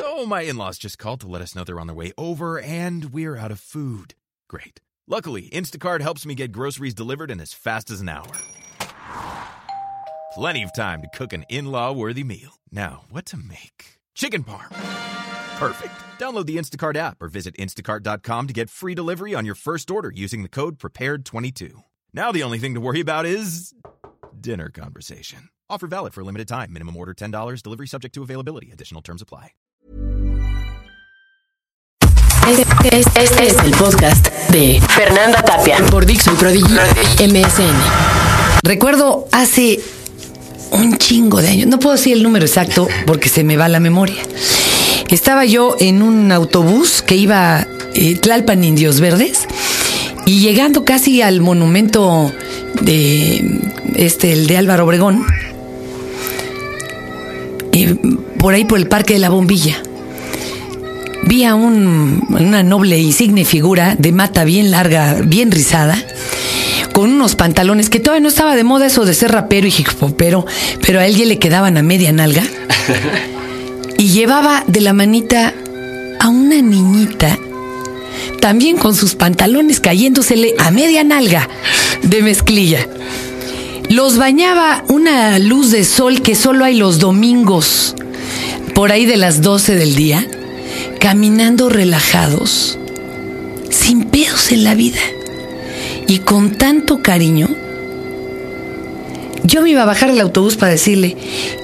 So, my in laws just called to let us know they're on their way over and we're out of food. Great. Luckily, Instacart helps me get groceries delivered in as fast as an hour. Plenty of time to cook an in law worthy meal. Now, what to make? Chicken parm. Perfect. Download the Instacart app or visit instacart.com to get free delivery on your first order using the code PREPARED22. Now, the only thing to worry about is dinner conversation. Offer valid for a limited time. Minimum order $10. Delivery subject to availability. Additional terms apply. Este, este- este es el podcast de Fernanda Tapia por Dixon Prodigy MSN. Recuerdo hace un chingo de años, no puedo decir el número exacto porque se me va la memoria. Estaba yo en un autobús que iba eh, Tlalpan Indios Verdes y llegando casi al monumento de este el de Álvaro Obregón, eh, por ahí por el Parque de la Bombilla vi a un- una noble e insigne figura de mata bien larga, bien rizada, con unos pantalones que todavía no estaba de moda eso de ser rapero y hip hopero, pero a él ya le quedaban a media nalga. Y llevaba de la manita a una niñita, también con sus pantalones cayéndosele a media nalga de mezclilla. Los bañaba una luz de sol que solo hay los domingos, por ahí de las 12 del día, caminando relajados, sin pedos en la vida y con tanto cariño. Yo me iba a bajar del autobús para decirle,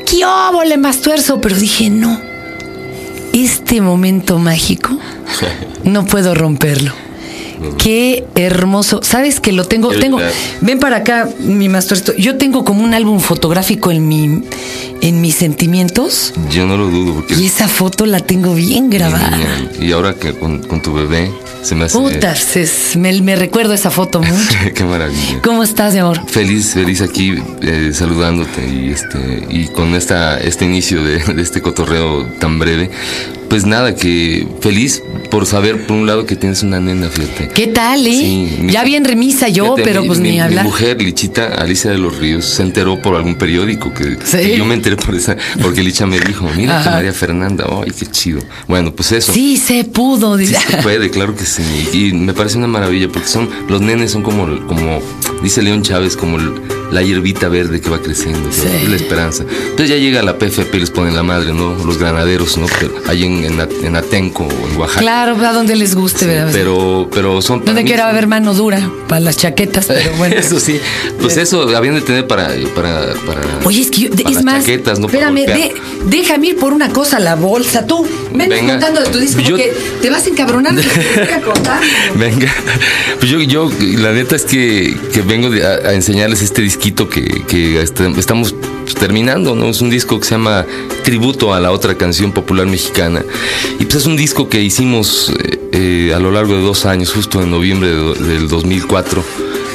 ¡qué óvole más tuerzo! Pero dije, no, este momento mágico no puedo romperlo. Qué hermoso. ¿Sabes que lo tengo? Tengo. Ven para acá, mi maestro. Yo tengo como un álbum fotográfico en mi en mis sentimientos Yo no lo dudo porque y esa foto la tengo bien grabada. y ahora que con, con tu bebé se me hace Putas, es- me, me recuerdo esa foto mucho. qué maravilla. ¿Cómo estás, mi amor? Feliz, feliz aquí eh, saludándote y este y con esta este inicio de, de este cotorreo tan breve. Pues nada, que feliz por saber por un lado que tienes una nena, fíjate. ¿Qué tal, eh? Sí, mi- ya bien remisa yo, Fíjate, pero mi- pues mi, ni mi hablar. mujer, Lichita, Alicia de los Ríos, se enteró por algún periódico que, Sí. que yo me enteré por esa, porque Licha me dijo, mira que. María Fernanda, ay, qué chido. Bueno, pues eso. Sí, se pudo. Sí se puede, claro que sí. Y me parece una maravilla porque son los nenes son como, como dice León Chávez, como el- la hierbita verde que va creciendo, Sí. es la esperanza. Entonces ya llega la PFP y les ponen la madre, ¿no? Los granaderos, ¿no? Pero ahí en, en, At- en Atenco o en Oaxaca. Claro, a donde les guste, Sí, ¿verdad? pero, pero son Donde quiera son- haber mano dura para las chaquetas, pero bueno. eso sí, pues eso habían de tener para, para, para Oye, es que yo, para es las más, chaquetas, ¿no? Para espérame, de- déjame ir por una cosa la bolsa. Tú, ven Venga. contando de tu disco Yo- porque te vas contar. Venga, pues yo, yo la neta es que, que vengo de- a, a enseñarles este disquito que, que este- estamos terminando, ¿no? Es un disco que se llama Tributo a la otra canción popular mexicana. Y pues es un disco que hicimos eh, eh, a lo largo de dos años, justo en noviembre de del 2004.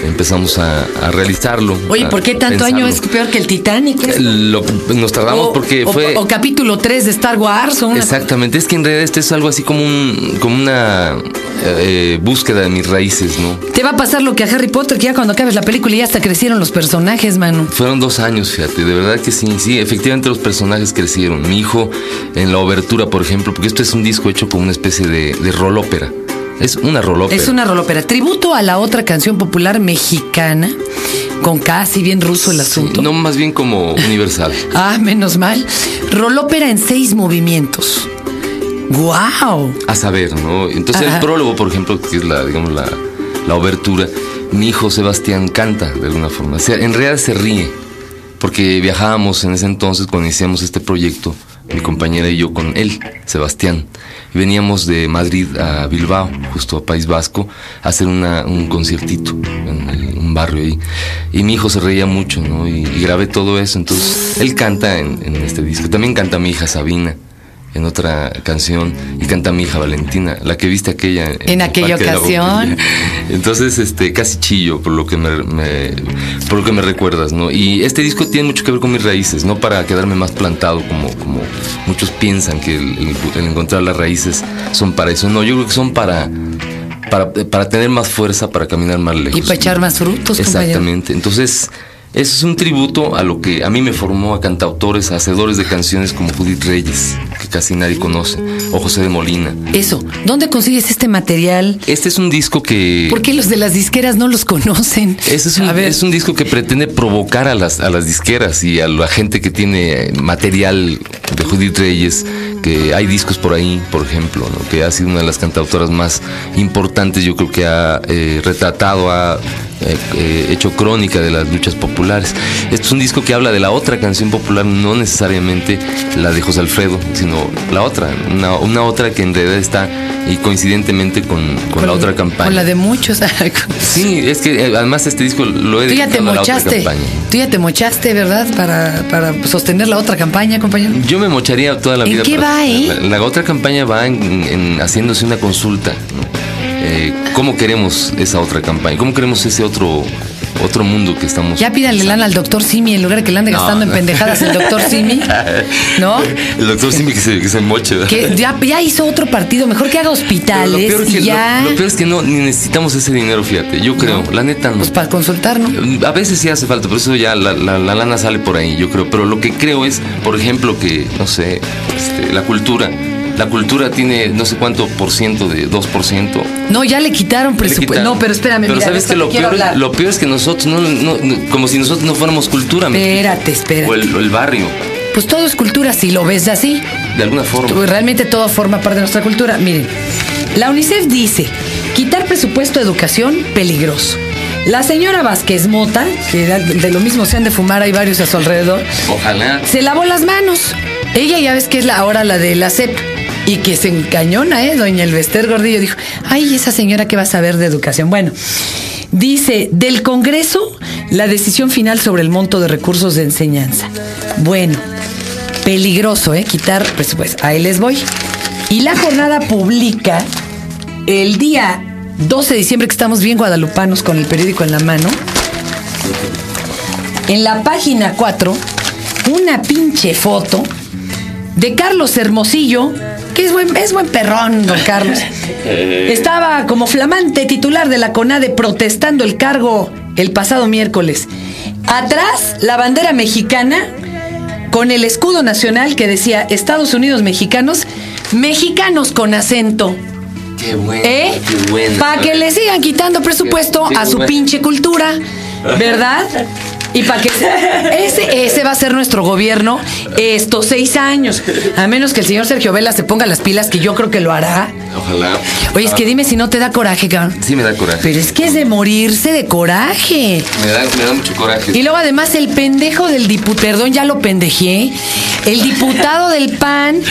Empezamos a, a realizarlo. Oye, ¿por qué tanto pensarlo. año es peor que el Titanic? esto? Lo- nos tardamos O- porque o- fue... O, capítulo 3 de Star Wars o una Exactamente, es que en realidad este es algo así como un como una eh, búsqueda de mis raíces, ¿no? Te va a pasar lo que a Harry Potter, que ya cuando acabes la película ya hasta crecieron los personajes, mano. Fueron dos años, fíjate, de verdad que sí, sí, efectivamente los personajes crecieron. Mi hijo en la obertura, por ejemplo, porque esto es un disco hecho como una especie de, de roll ópera. Es una roll ópera. Es una rolopera. Tributo a la otra canción popular mexicana, con casi bien ruso el asunto. No, más bien como universal. Ah, menos mal. Rolópera en seis movimientos. ¡Guau! A saber, ¿no? Entonces Ajá. el prólogo, por ejemplo, que es la, digamos, la, la obertura, mi hijo Sebastián canta de alguna forma. O sea, en realidad se ríe, porque viajábamos en ese entonces cuando iniciamos este proyecto, mi compañera y yo con él, Sebastián. Veníamos de Madrid a Bilbao, justo a País Vasco, a hacer un conciertito en un barrio ahí. Y mi hijo se reía mucho, ¿no? Y, grabé todo eso. Entonces, él canta en este disco. También canta mi hija Sabina en otra canción y canta mi hija Valentina, la que viste aquella En el aquella ocasión. Entonces, este, casi chillo por lo que me, me- por lo que me recuerdas, ¿no? Y este disco tiene mucho que ver con mis raíces, no para quedarme más plantado como, como muchos piensan que el, el- el encontrar las raíces son para eso. No, yo creo que son para para, para tener más fuerza para caminar más lejos. Y para echar más frutos, compañero. Exactamente. Entonces, Eso es un tributo a lo que a mí me formó a cantautores, a hacedores de canciones como Judith Reyes, que casi nadie conoce, o José de Molina. Eso, ¿dónde consigues este material? Este es un disco que... ¿Por qué los de las disqueras no los conocen? Este es un, A ver. es un disco que pretende provocar a las, a las disqueras y a la gente que tiene material de Judith Reyes, que hay discos por ahí, por ejemplo, ¿no? que ha sido una de las cantautoras más importantes, yo creo que ha eh, retratado, ha eh, eh, hecho crónica de las luchas populares. Este es un disco que habla de la otra canción popular, no necesariamente la de José Alfredo, sino la otra, una, una otra que en realidad está y coincidentemente con, con la otra campaña. Con la de muchos. Sí, es que eh, además este disco lo he Tú ya te dedicado a la otra campaña. Tú ya te mochaste, ¿verdad? Para, para sostener la otra campaña, compañero. Yo me mocharía toda la ¿En vida. qué para- va, eh? La, la otra campaña va en, en haciéndose una consulta. Eh, ¿Cómo queremos esa otra campaña? ¿Cómo queremos ese otro otro mundo que estamos? Ya pídale lana al doctor Simi en lugar de que le ande No, gastando en pendejadas el doctor Simi. ¿No? El doctor Simi que se, que se moche. ¿verdad? Que ya, ya hizo otro partido, mejor que haga lo hospitales peor, y que, ya. lo, lo peor es que no ni necesitamos ese dinero, fíjate. Yo creo, la neta no. Pues para consultar, ¿no? A veces sí hace falta, por eso ya la, la- la lana sale por ahí, yo creo. Pero lo que creo es, por ejemplo, que, no sé, este, la cultura. La cultura tiene no sé cuánto por ciento de 2%. No, ya le quitaron presupuesto. No, pero espérame, Pero mira, sabes que lo peor, es, hablar. lo peor es que nosotros, no, no- no- como si nosotros no fuéramos cultura. ¿me Espérate, espérate. O el, o el barrio, Pues todo es cultura, si lo ves así. de alguna forma. Pues Realmente todo forma parte de nuestra cultura. Miren, la UNICEF dice, quitar presupuesto de educación, peligroso. La señora Vázquez Mota, que de lo mismo se han de fumar, hay varios a su alrededor, Ojalá. se lavó las manos. Ella ya ves que es la, ahora la de la CEP. Y que se encañona, ¿eh? Doña Elvester Gordillo dijo, ay, esa señora que va a saber de educación. Bueno, dice, del Congreso, la decisión final sobre el monto de recursos de enseñanza. Bueno, peligroso, ¿eh? Quitar presupuesto. Ahí les voy. Y la jornada publica el día 12 de diciembre, que estamos bien guadalupanos con el periódico en la mano. En la página 4, una pinche foto de Carlos Hermosillo, que es buen, es buen perrón, don Carlos. Estaba como flamante titular de la CONADE protestando el cargo el pasado miércoles. Atrás, la bandera mexicana con el escudo nacional que decía Estados Unidos mexicanos, mexicanos con acento. Qué bueno. ¿Eh? Qué bueno. Para que le sigan quitando presupuesto Qué a su bueno. pinche cultura, ¿verdad? Y para que ese, ese va a ser nuestro gobierno estos seis años. A menos que el señor Sergio Vela se ponga las pilas, que yo creo que lo hará. Ojalá. Oye, es que dime si no te da coraje, cabrón. Sí me da coraje. Pero es que es de morirse de coraje. Me da, me da mucho coraje. Y luego además el pendejo del diputado, perdón, ya lo pendejé, el diputado del PAN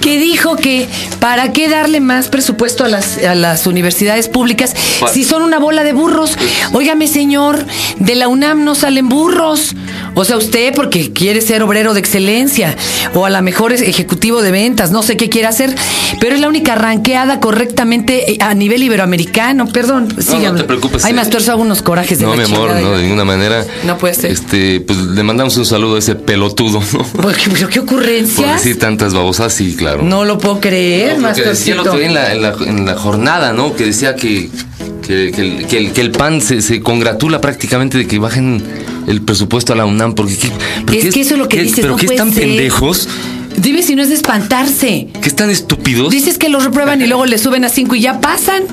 que dijo que para qué darle más presupuesto a las, a las universidades públicas si son una bola de burros. Óigame, señor, de la UNAM no salen burros. O sea, usted porque quiere ser obrero de excelencia o a lo mejor es ejecutivo de ventas, no sé qué quiere hacer, pero es la única ranqueada correctamente eh, a nivel iberoamericano. Perdón, sígame. te preocupes, Ay, eh. más hago unos corajes de No, la mi amor, no, de ninguna manera. No puede ser. Este, pues le mandamos un saludo a ese pelotudo, ¿no? ¿qué- pero qué Por ocurrencia? decir tantas babosas, sí, claro. No lo puedo creer, No, porque decía el Mastorcito. otro día en la, en, la, en la jornada, ¿no? Que decía que, que, que el, que el- que el PAN se, se congratula prácticamente de que bajen el presupuesto a la UNAM. Porque, ¿qué- pero Es que eso es lo que dices, ¿Pero no puede están ser. pendejos? Dime si no es de espantarse. ¿Qué están estúpidos? Dices que los reprueban y luego le suben a cinco y ya pasan.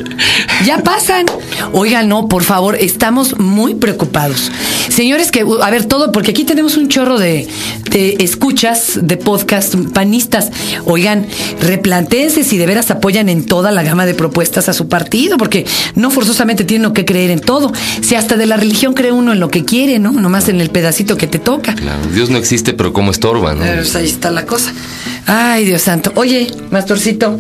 Ya pasan. Oigan, no, por favor, estamos muy preocupados. Señores, que, a ver, todo, porque aquí tenemos un chorro de, de escuchas de podcast panistas. Oigan, replantéense si de veras apoyan en toda la gama de propuestas a su partido, porque no forzosamente tienen que creer en todo. Si hasta de la religión cree uno en lo que quiere, ¿no? Nomás en el pedacito que te toca. Claro, Dios no existe, pero como estorba, ¿no? Pues, ahí está la cosa. Ay, Dios santo. Oye, Mastorcito,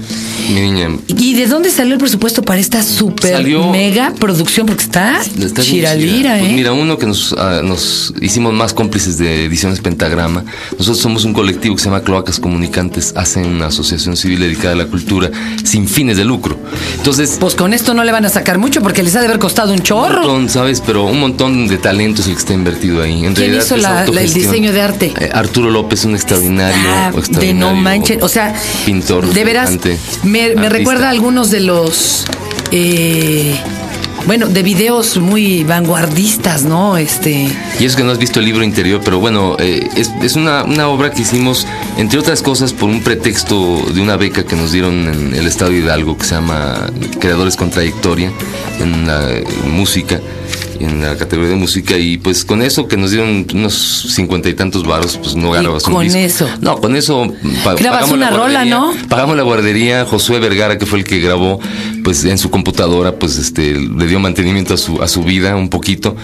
Mi niña. ¿y de dónde salió el presupuesto para esta super Salió- mega producción? Porque está, Está chiralira, chida. ¿eh? Pues mira, uno que nos, ah, nos hicimos más cómplices de Ediciones Pentagrama. Nosotros somos un colectivo que se llama Cloacas Comunicantes, hacen una asociación civil dedicada a la cultura sin fines de lucro. Entonces, Pues con esto no le van a sacar mucho porque les ha de haber costado un un chorro. montón, ¿sabes? Pero un montón de talento es el que está invertido ahí. En ¿Quién realidad hizo la- la- el diseño de arte? Eh, Arturo López, un extraordinario. Ah, de no manchen. O sea, pintor, de veras, me, recuerda a algunos de los. eh, bueno, de videos muy vanguardistas, ¿no? Este. Y es que no has visto el libro interior, pero bueno, eh, es, es una, una, obra que hicimos, entre otras cosas, por un pretexto de una beca que nos dieron en el Estado de Hidalgo, que se llama Creadores con Trayectoria, en la música en la categoría de música y pues con eso que nos dieron unos cincuenta y tantos baros, pues no grabas un disco. eso? No, con eso pa grabas una rola, ¿no? Pagamos la guardería, Josué Vergara, que fue el que grabó, pues en su computadora, pues este le dio mantenimiento a su a su vida un poquito,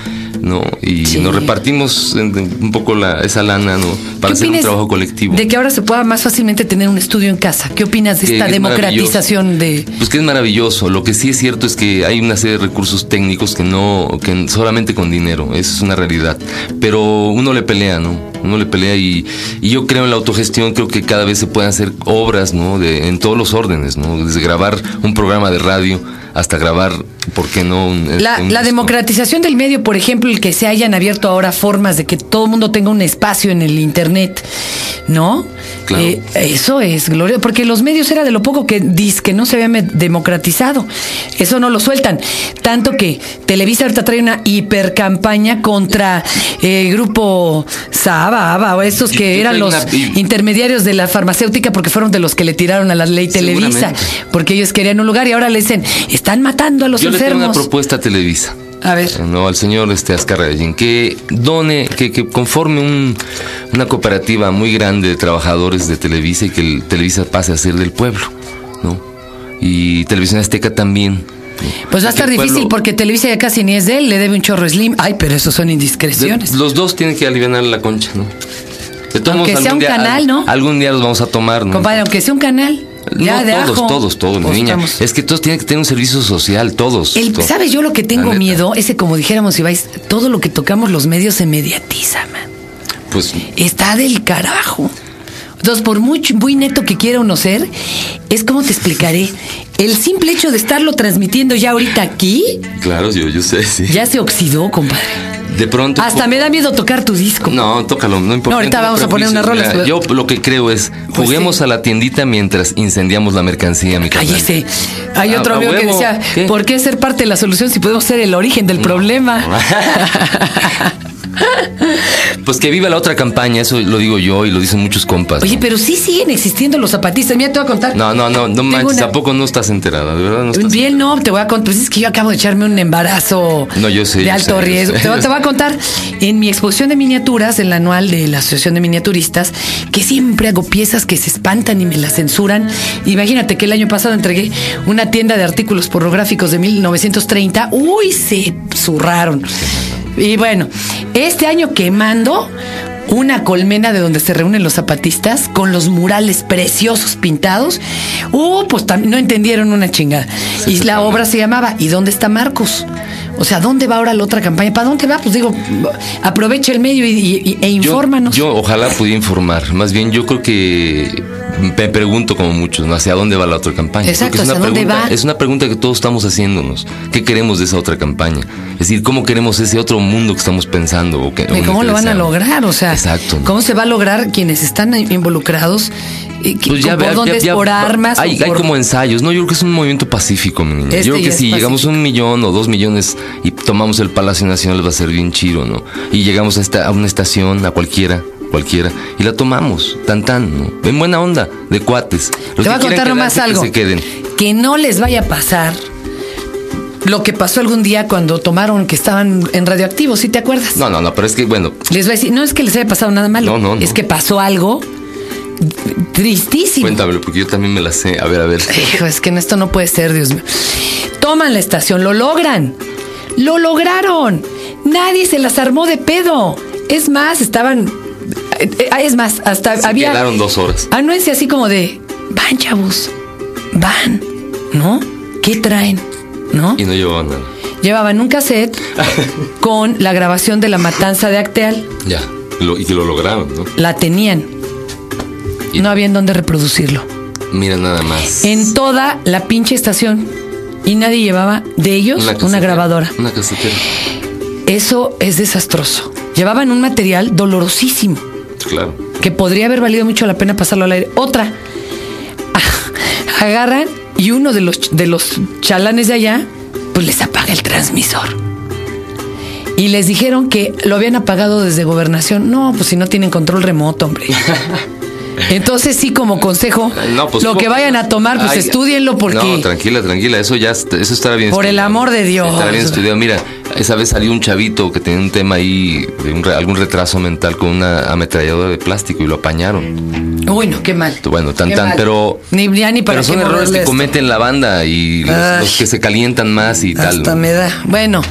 ¿no? Y nos repartimos un poco la, esa lana, ¿no? Para hacer un trabajo colectivo. De que ahora se pueda más fácilmente tener un estudio en casa. ¿Qué opinas de esta democratización de Pues que es maravilloso. Lo que sí es cierto es que hay una serie de recursos técnicos que no que solamente con dinero, esa es una realidad. Pero uno le pelea, ¿no? Uno le pelea y, y yo creo en la autogestión, creo que cada vez se pueden hacer obras, ¿no? De, en todos los órdenes, ¿no? Desde grabar un programa de radio hasta grabar, ¿por qué no? la, democratización del medio, por ejemplo, el que se hayan abierto ahora formas de que todo el mundo tenga un espacio en el Internet, ¿no? Eh, eso es glorioso, porque los medios era de lo poco que que no se había democratizado. Eso no lo sueltan. Tanto que Televisa ahorita trae una hipercampaña contra el eh, grupo Saba, Aba, o estos que eran los intermediarios de la farmacéutica porque fueron de los que le tiraron a la ley Televisa, porque ellos querían un lugar y ahora le dicen, están matando a los Yo enfermos. Le tengo una propuesta a Televisa. A ver. No, al señor este que done, que, que conforme un, una cooperativa muy grande de trabajadores de Televisa y que el Televisa pase a ser del pueblo, ¿no? Y Televisión Azteca también. Pues va a estar difícil porque Televisa ya casi ni es de él, le debe un chorro slim. Ay, pero eso son indiscreciones. los dos tienen que aliviar la concha, ¿no? aunque sea un canal, ¿no? Algún día los vamos a tomar, ¿no? Compadre, aunque sea un canal. Ya, no, todos, todos, todos, mi niña. Es que todos tienen que tener un servicio social, todos. ¿Sabes yo lo que tengo miedo? Ese, como dijéramos, si vais, todo lo que tocamos los medios se mediatiza, man. Pues. Está del carajo. Entonces, por muy, muy neto que quiera uno ser, es como te explicaré. El simple hecho de estarlo transmitiendo ya ahorita aquí. Claro, yo, yo sé, sí. Ya se oxidó, compadre. De pronto. Hasta me da miedo tocar tu disco. No, tócalo, no importa. No, ahorita vamos a poner una rola. yo lo que creo es, pues juguemos a la tiendita mientras incendiamos la mercancía, mi Cállese. Hay otro amigo que decía, ¿por qué ser parte de la solución si podemos ser el origen del problema? Pues que viva la otra campaña, eso lo digo yo y lo dicen muchos compas. Oye, pero sí siguen existiendo los zapatistas. Mira, te voy a contar. No, no, no, no manches, tampoco no estás enterada, de verdad no estás Bien, no, te voy a contar. Pues es que yo acabo de echarme un embarazo no, yo sé, de alto riesgo. te, voy a contar en mi exposición de miniaturas, en la anual de la Asociación de Miniaturistas, que siempre hago piezas que se espantan y me las censuran. Imagínate que el año pasado entregué una tienda de artículos pornográficos de 1930. Uy, se zurraron. Y bueno, este año quemando una colmena de donde se reúnen los zapatistas con los murales preciosos pintados. Uh, pues no entendieron una chingada. y la obra se llamaba ¿Y dónde está Marcos? O sea, ¿dónde va ahora la otra campaña? ¿Para dónde va? Pues digo, aprovecha el medio y, e infórmanos. Yo, ojalá pudiera informar. Más bien, yo creo que me pregunto como muchos, ¿no? ¿Hacia dónde va la otra campaña? Exacto, es una pregunta, va? Es una pregunta que todos estamos haciéndonos. ¿Qué queremos de esa otra campaña? Es decir, ¿cómo queremos ese otro mundo que estamos pensando? O ¿Y cómo lo van a lograr? O sea, Exacto. ¿cómo se va a lograr quienes están involucrados? Pues ya, ¿Por dónde es? ¿Por armas? Hay, hay, como ensayos, ¿no? Yo creo que es un movimiento pacífico, mi niña. Yo este creo que si llegamos a un millón o dos millones y tomamos el Palacio Nacional va a ser bien chido, ¿no? Y llegamos a, esta, a una estación, a cualquiera, cualquiera, y la tomamos, tan tan, ¿no? En buena onda, de cuates. Te voy a contar nomás algo. Que, se queden. que no les vaya a pasar lo que pasó algún día cuando tomaron que estaban en radioactivo, ¿sí te acuerdas? No, no, no, pero es que, bueno. Les voy a decir, no es que les haya pasado nada malo. No, no, Es que pasó algo tristísimo. Cuéntamelo, porque yo también me la sé. A ver, a ver. Hijo, es que esto no puede ser, Dios mío. Toman la estación, lo logran. Lo lograron. Nadie se las armó de pedo. Es más, estaban. Eh, eh, es más, hasta se había. Quedaron dos horas. Anuencia así como de. Van, chavos. Van. ¿No? ¿Qué traen? ¿No? Y no llevaban nada. Llevaban un cassette con la grabación de la matanza de Acteal. Ya. y que lo lograron, ¿no? La tenían. No había en dónde reproducirlo. Mira nada más. En toda la pinche estación. Y nadie llevaba de ellos una, grabadora. Una casetera. Eso es desastroso. Llevaban un material dolorosísimo. Claro. Que podría haber valido mucho la pena pasarlo al aire. Otra. Agarran y uno de los, de los chalanes de allá pues les apaga el transmisor. Y les dijeron que lo habían apagado desde gobernación. No, pues si no tienen control remoto, hombre. Entonces sí, como consejo, No, pues, lo que vayan a tomar, pues Ay, estudienlo porque... No, tranquila, tranquila, eso ya eso estará bien Por el amor de Dios. Estará bien estudiado. Mira, esa vez salió un chavito que tenía un tema ahí, de un algún retraso mental con una ametralladora de plástico y lo apañaron. Uy, no, qué mal. Bueno, tan Qué tan, mal. pero Ni, ya ni para pero son errores que esto. cometen la banda y los, Ay. los que se calientan más y tal. Hasta me da. Bueno,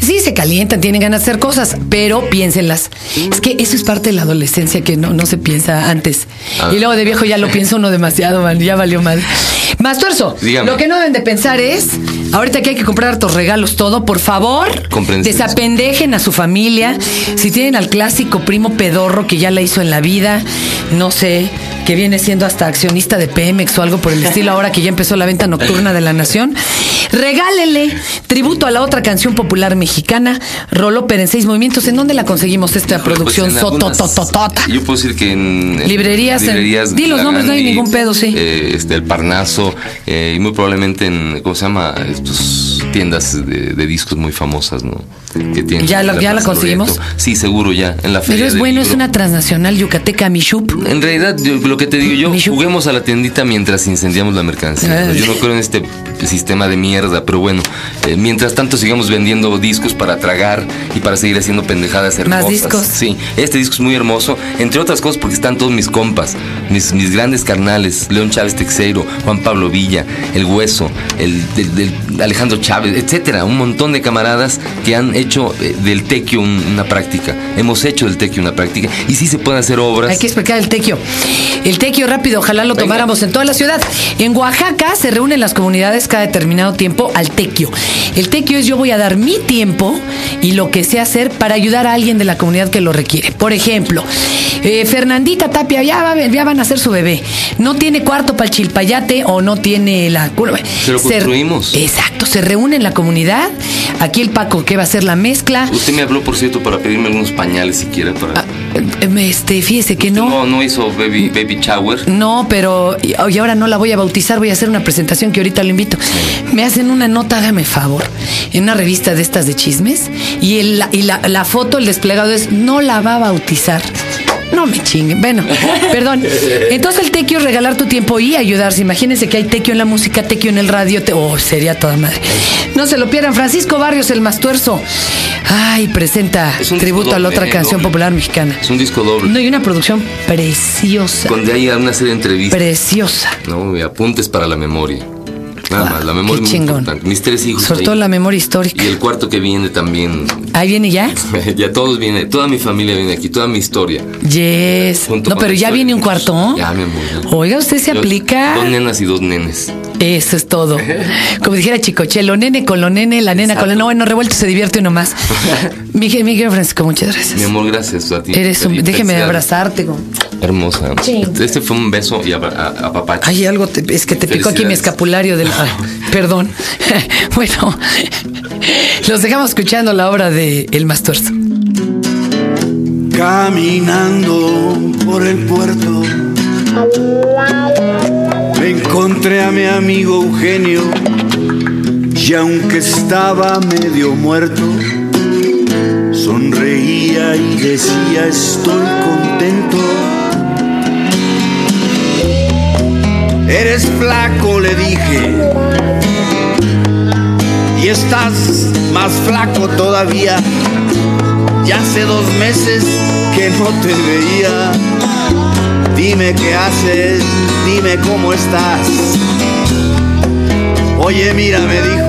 sí se calientan, tienen ganas de hacer cosas, pero piénsenlas. Es que eso es parte de la adolescencia que no, no se piensa antes. Ah. Y luego de viejo ya lo piensa uno demasiado, man, ya valió mal. Más tuerzo, Dígame. lo que no deben de pensar es, ahorita que hay que comprar hartos regalos, todo, por favor, desapendejen a su familia. Si tienen al clásico primo pedorro que ya la hizo en la vida, no sé, que viene siendo hasta accionista de Pemex o algo por el estilo, ahora que ya empezó la venta nocturna de la nación, regálenle tributo a la otra canción popular mexicana, Roló en seis movimientos. ¿En dónde la conseguimos esta producción Pues en algunas- sototototota? Yo puedo decir que en, en Librerías, en- librerías di los nombres, no hay ningún pedo, sí. eh, este, el Parnaso eh, y muy probablemente en cómo se llama estos tiendas de, de discos muy famosas, ¿no? Que tienen ¿Ya la- ya la conseguimos? Loreto. Sí, seguro ya en la feria. Pero es bueno, es una transnacional yucateca Mishup. En realidad, yo- lo que te digo yo, juguemos a la tiendita mientras incendiamos la mercancía. Yo no creo en este sistema de mierda, pero bueno, eh, mientras tanto sigamos vendiendo discos para tragar y para seguir haciendo pendejadas hermosas. Más discos. Sí, este disco es muy hermoso, entre otras cosas porque están todos mis compas, mis, mis grandes carnales, León Chávez Texeiro, Juan Pablo Villa, El Hueso, el, del Alejandro Chávez, etcétera, un montón de camaradas que han hecho eh, del tequio un- una práctica. Hemos hecho del tequio una práctica y sí se pueden hacer obras. Hay que explicar el tequio. El tequio rápido, ojalá lo Venga. tomáramos en toda la ciudad. En Oaxaca se reúnen las comunidades cada determinado tiempo al tequio. El tequio es yo voy a dar mi tiempo y lo que sé hacer para ayudar a alguien de la comunidad que lo requiere. Por ejemplo, eh, Fernandita Tapia ya, va, ya van a ser su bebé. No tiene cuarto para el chilpayate o no tiene la curva. Se lo construimos. Exacto, se reúne en la comunidad. Aquí el Paco que va a hacer la mezcla. Usted me habló, por cierto, para pedirme algunos pañales siquiera para. Ah, eh, Este, fíjese que no. no, no hizo baby, baby shower. No, pero y y ahora no la voy a bautizar, voy a hacer una presentación que ahorita lo invito. Me hacen una nota, hágame favor, en una revista de estas de chismes y, el- y la, la foto, el desplegado es no la va a bautizar. No me chinguen. Bueno, perdón. Entonces el tequio regalar tu tiempo y ayudarse. Imagínense que hay tequio en la música, tequio en el radio. te- Oh, sería toda madre. No se lo pierdan. Francisco Barrios, el Mastuerzo. Ay, presenta tributo a la otra canción doble. popular mexicana. Es un disco doble. No, y una producción preciosa. Donde hay una serie de entrevistas. Preciosa. ¿no? Apuntes para la memoria. Nada Ah, más, la memoria qué muy chingón. importante. Mis tres hijos. Sobre ahí. todo la memoria histórica. Y el cuarto que viene también. Ahí viene ya. ya todos vienen, toda mi familia viene aquí, toda mi historia. Yes. Junto No, pero ya viene un cuarto. Ya, mi amor. ya. Oiga, usted se Yo- aplica. Dos nenas y dos nenes. Eso es todo. Como dijera Chicoche, lo nene con lo nene, la nena con la. No, bueno, revuelto se divierte uno más. mi, mi querido Francisco, muchas gracias. Mi amor, gracias a ti. Eres un. Déjeme abrazarte. con- Hermosa. Sí. Este fue un beso y a, a, a papacho. Ay, algo te- es que te picó aquí mi escapulario del. ay, perdón. bueno, los dejamos escuchando la obra de El Mastuerzo. Caminando por el puerto, encontré a mi amigo Eugenio, y aunque estaba medio muerto, sonreía y decía estoy contento. Eres flaco, le dije, y estás más flaco todavía. Ya hace dos meses que no te veía. Dime qué haces, dime cómo estás. Oye, mira, me dijo,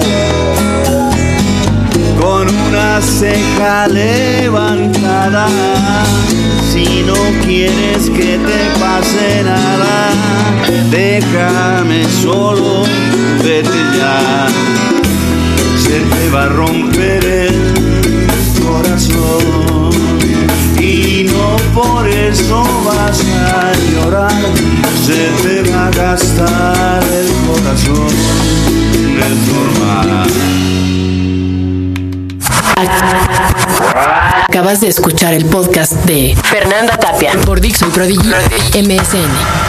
con una ceja levantada. Si no quieres que te pase nada, déjame solo, vete ya. Se te va a romper el corazón por eso vas a llorar. Se te va a gastar el corazón, es normal. Acabas de escuchar el podcast de Fernanda Tapia por Dixon Prodigy MSN.